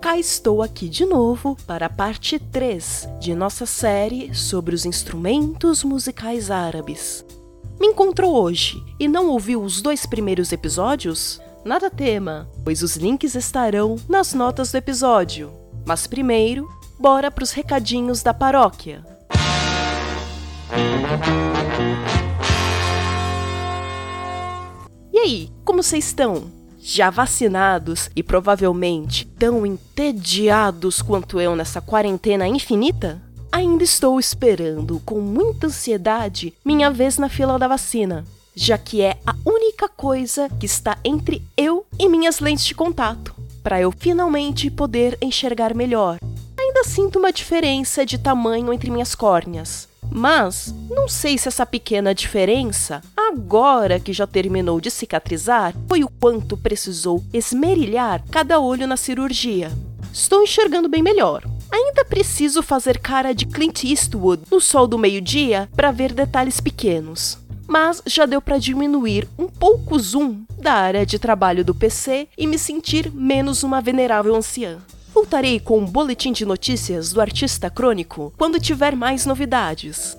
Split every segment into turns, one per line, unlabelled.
cá estou aqui de novo para a parte 3 de nossa série sobre os instrumentos musicais árabes. Me encontrou hoje e não ouviu os dois primeiros episódios? Nada tema, pois os links estarão nas notas do episódio. Mas primeiro, bora para os recadinhos da paróquia. E aí, como vocês estão? Já vacinados e provavelmente tão entediados quanto eu nessa quarentena infinita? Ainda estou esperando com muita ansiedade minha vez na fila da vacina, já que é a única coisa que está entre eu e minhas lentes de contato, para eu finalmente poder enxergar melhor. Ainda sinto uma diferença de tamanho entre minhas córneas, mas não sei se essa pequena diferença, agora que já terminou de cicatrizar, foi o quanto precisou esmerilhar cada olho na cirurgia. Estou enxergando bem melhor. Ainda preciso fazer cara de Clint Eastwood no sol do meio-dia para ver detalhes pequenos. Mas já deu para diminuir um pouco o zoom da área de trabalho do PC e me sentir menos uma venerável anciã. Voltarei com um boletim de notícias do artista crônico quando tiver mais novidades.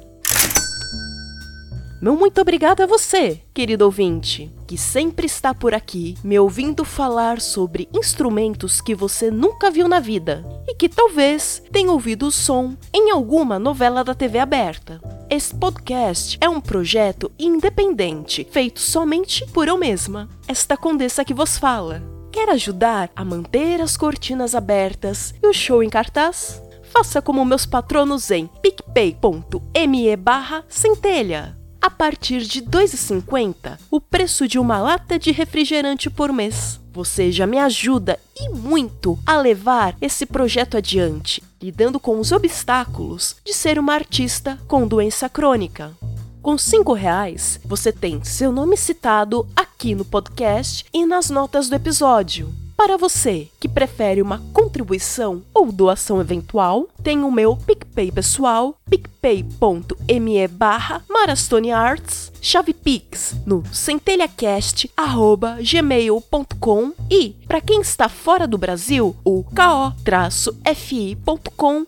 Meu muito obrigado a você, querido ouvinte, que sempre está por aqui me ouvindo falar sobre instrumentos que você nunca viu na vida e que talvez tenha ouvido o som em alguma novela da TV aberta. Este podcast é um projeto independente, feito somente por eu mesma, esta condessa que vos fala. Quer ajudar a manter as cortinas abertas e o show em cartaz? Faça como meus patronos em picpay.me barra centelha. A partir de R$ 2,50, o preço de uma lata de refrigerante por mês. Você já me ajuda e muito a levar esse projeto adiante, lidando com os obstáculos de ser uma artista com doença crônica. Com cinco reais, você tem seu nome citado aqui no podcast e nas notas do episódio. Para você que prefere uma contribuição ou doação eventual, tem o meu PicPay pessoal, picpay.me barra marastonearts, chave Pix no centelhacast.gmail.com e, para quem está fora do Brasil, o ko-fi.com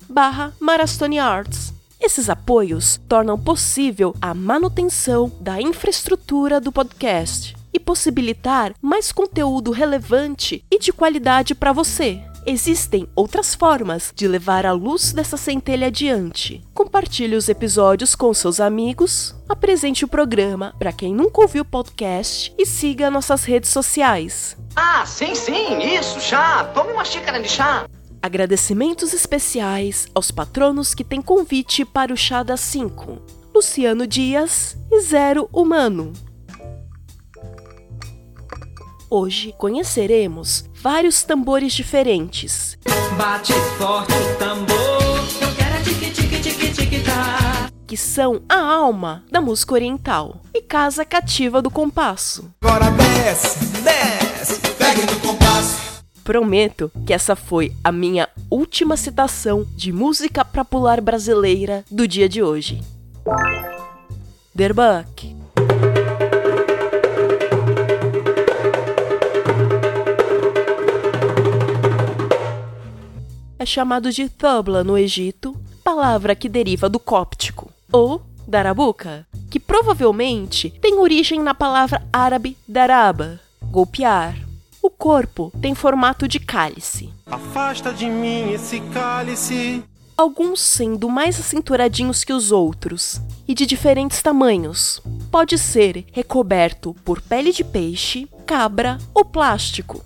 barra marastonearts. Esses apoios tornam possível a manutenção da infraestrutura do podcast e possibilitar mais conteúdo relevante e de qualidade para você. Existem outras formas de levar a luz dessa centelha adiante. Compartilhe os episódios com seus amigos, apresente o programa para quem nunca ouviu o podcast e siga nossas redes sociais.
Ah, sim, sim, isso, chá. Tome uma xícara de chá.
Agradecimentos especiais aos patronos que têm convite para o Chá das 5, Luciano Dias e Zero Humano. Hoje conheceremos vários tambores diferentes.
Bate forte o tambor, eu quero tique tique tique tique tá.
Que são a alma da música oriental e casa cativa do compasso.
Agora desce, desce, pegue no compasso.
Prometo que essa foi a minha última citação de música popular brasileira do dia de hoje. Derbuck. Chamado de tabla no Egito, palavra que deriva do cóptico, ou darabuca, que provavelmente tem origem na palavra árabe daraba, golpear. O corpo tem formato de cálice.
Afasta de mim esse cálice.
Alguns sendo mais acinturadinhos que os outros e de diferentes tamanhos. Pode ser recoberto por pele de peixe, cabra ou plástico.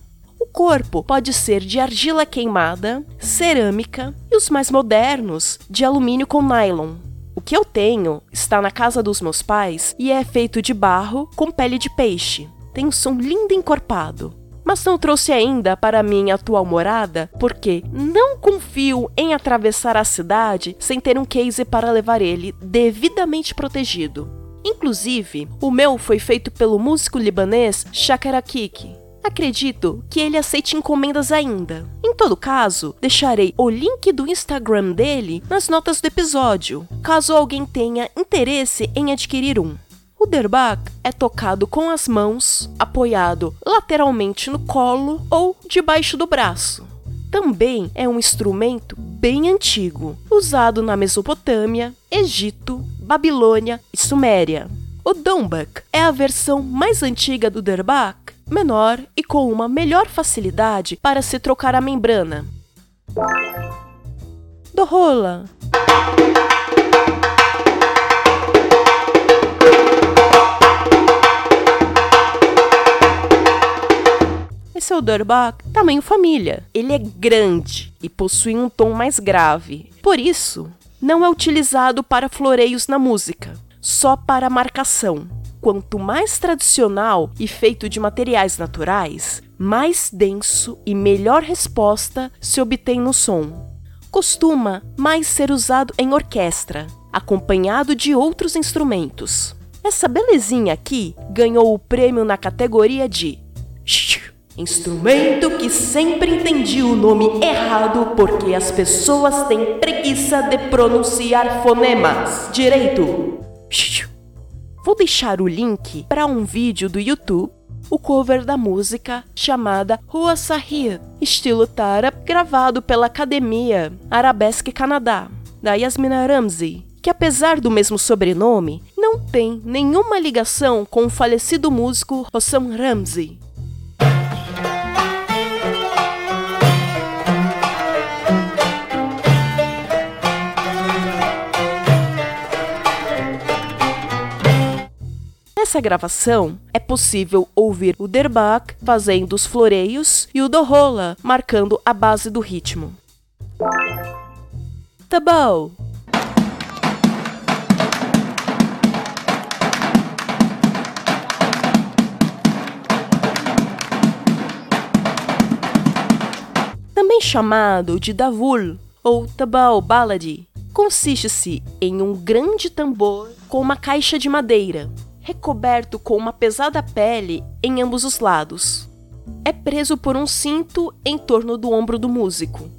Corpo pode ser de argila queimada, cerâmica e os mais modernos de alumínio com nylon. O que eu tenho está na casa dos meus pais e é feito de barro com pele de peixe. Tem um som lindo encorpado mas não trouxe ainda para minha atual morada porque não confio em atravessar a cidade sem ter um case para levar ele devidamente protegido. Inclusive, o meu foi feito pelo músico libanês Shakira Kiki. Acredito que ele aceite encomendas ainda. Em todo caso, deixarei o link do Instagram dele nas notas do episódio, caso alguém tenha interesse em adquirir um. O derbak é tocado com as mãos, apoiado lateralmente no colo ou debaixo do braço. Também é um instrumento bem antigo, usado na Mesopotâmia, Egito, Babilônia e Suméria. O dombak é a versão mais antiga do derbak, menor e com uma melhor facilidade para se trocar a membrana. Do rola Esse é o Durbach tamanho família. Ele é grande e possui um tom mais grave. Por isso, não é utilizado para floreios na música, só para marcação. Quanto mais tradicional e feito de materiais naturais, mais denso e melhor resposta se obtém no som. Costuma mais ser usado em orquestra, acompanhado de outros instrumentos. Essa belezinha aqui ganhou o prêmio na categoria de Instrumento que sempre entendi o nome errado porque as pessoas têm preguiça de pronunciar fonemas direito. Vou deixar o link para um vídeo do YouTube, o cover da música chamada Rua Sahir, estilo Tarab, gravado pela Academia Arabesque Canadá, da Yasmina Ramsey, que apesar do mesmo sobrenome, não tem nenhuma ligação com o falecido músico Hossam Ramsey. Nessa gravação, é possível ouvir o Derbach fazendo os floreios e o Dohola marcando a base do ritmo. Tabau Também chamado de Davul ou Tabau Baladi, consiste-se em um grande tambor com uma caixa de madeira, recoberto com uma pesada pele em ambos os lados. É preso por um cinto em torno do ombro do músico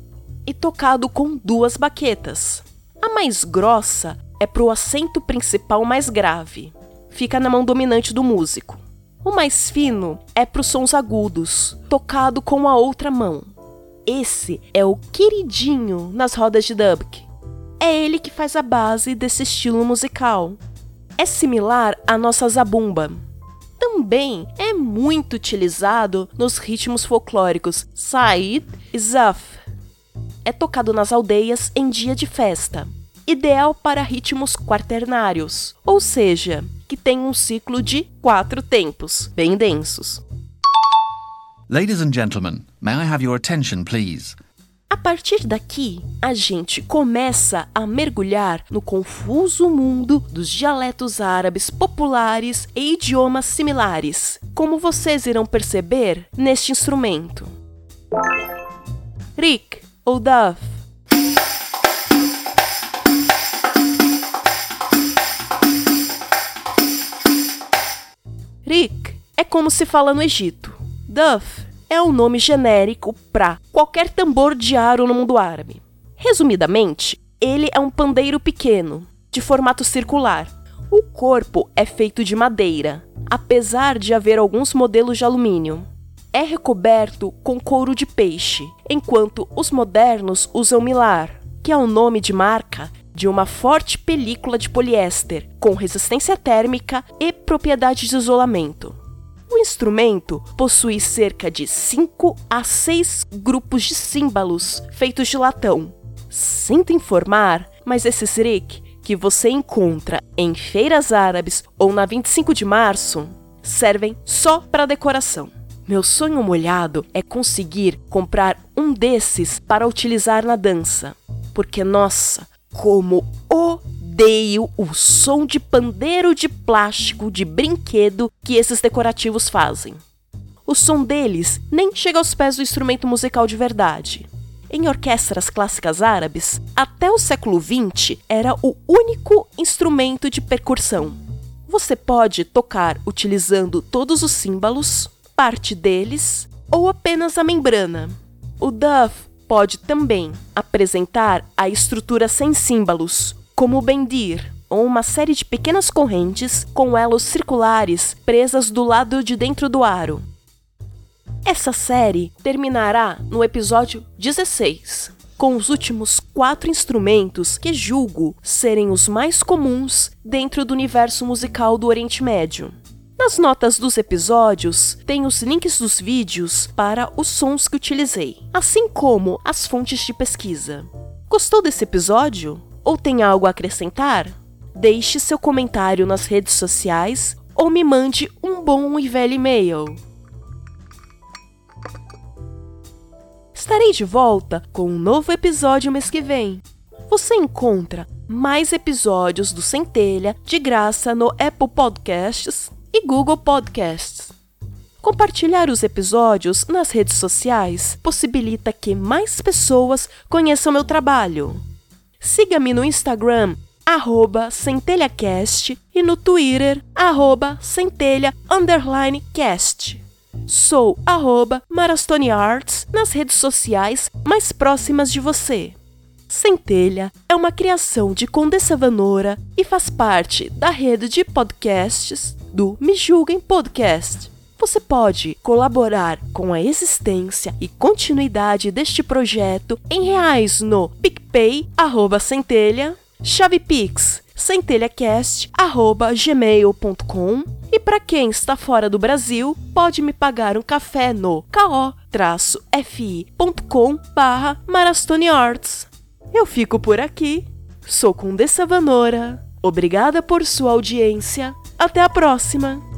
e tocado com duas baquetas. A mais grossa é para o acento principal mais grave, fica na mão dominante do músico. O mais fino é para os sons agudos, tocado com a outra mão. Esse é o queridinho nas rodas de dubk. É ele que faz a base desse estilo musical é similar à nossa zabumba. Também é muito utilizado nos ritmos folclóricos Said e Zaf. É tocado nas aldeias em dia de festa, ideal para ritmos quaternários, ou seja, que tem um ciclo de quatro tempos, bem densos.
Ladies and gentlemen, may I have your attention, please?
A partir daqui, a gente começa a mergulhar no confuso mundo dos dialetos árabes populares e idiomas similares, como vocês irão perceber neste instrumento. Rik ou Daf. Rik é como se fala no Egito. Duff é um nome genérico para qualquer tambor de aro no mundo árabe. Resumidamente, ele é um pandeiro pequeno, de formato circular. O corpo é feito de madeira, apesar de haver alguns modelos de alumínio. É recoberto com couro de peixe, enquanto os modernos usam milar, que é o nome de marca de uma forte película de poliéster com resistência térmica e propriedades de isolamento. O instrumento possui cerca de 5 a 6 grupos de símbolos feitos de latão. Sinto informar, mas esse rik que você encontra em feiras árabes ou na 25 de março servem só para decoração. Meu sonho molhado é conseguir comprar um desses para utilizar na dança, porque nossa, como o odeio o som de pandeiro de plástico de brinquedo que esses decorativos fazem. O som deles nem chega aos pés do instrumento musical de verdade. Em orquestras clássicas árabes, até o século XX era o único instrumento de percussão. Você pode tocar utilizando todos os símbolos, parte deles ou apenas a membrana. O duff pode também apresentar a estrutura sem símbolos, como o bendir, ou uma série de pequenas correntes com elos circulares presas do lado de dentro do aro. Essa série terminará no episódio 16, com os últimos quatro instrumentos que julgo serem os mais comuns dentro do universo musical do Oriente Médio. Nas notas dos episódios tem os links dos vídeos para os sons que utilizei, assim como as fontes de pesquisa. Gostou desse episódio? Ou tem algo a acrescentar? Deixe seu comentário nas redes sociais ou me mande um bom e velho e-mail. Estarei de volta com um novo episódio mês que vem. Você encontra mais episódios do Centelha de graça no Apple Podcasts e Google Podcasts. Compartilhar os episódios nas redes sociais possibilita que mais pessoas conheçam meu trabalho. Siga-me no Instagram, arroba centelhacast e no Twitter, arroba centelha underline cast. Sou arroba Marastone Arts nas redes sociais mais próximas de você. Centelha é uma criação de Condessa Vanora e faz parte da rede de podcasts do Me Julguem Podcast. Você pode colaborar com a existência e continuidade deste projeto em reais no PicPay, arroba Centelha, ChavePix, centelhacast.gmail.com e para quem está fora do Brasil, pode me pagar um café no ko-fi.com barra Arts. Eu fico por aqui. Sou Condessa Vanora. Obrigada por sua audiência. Até a próxima!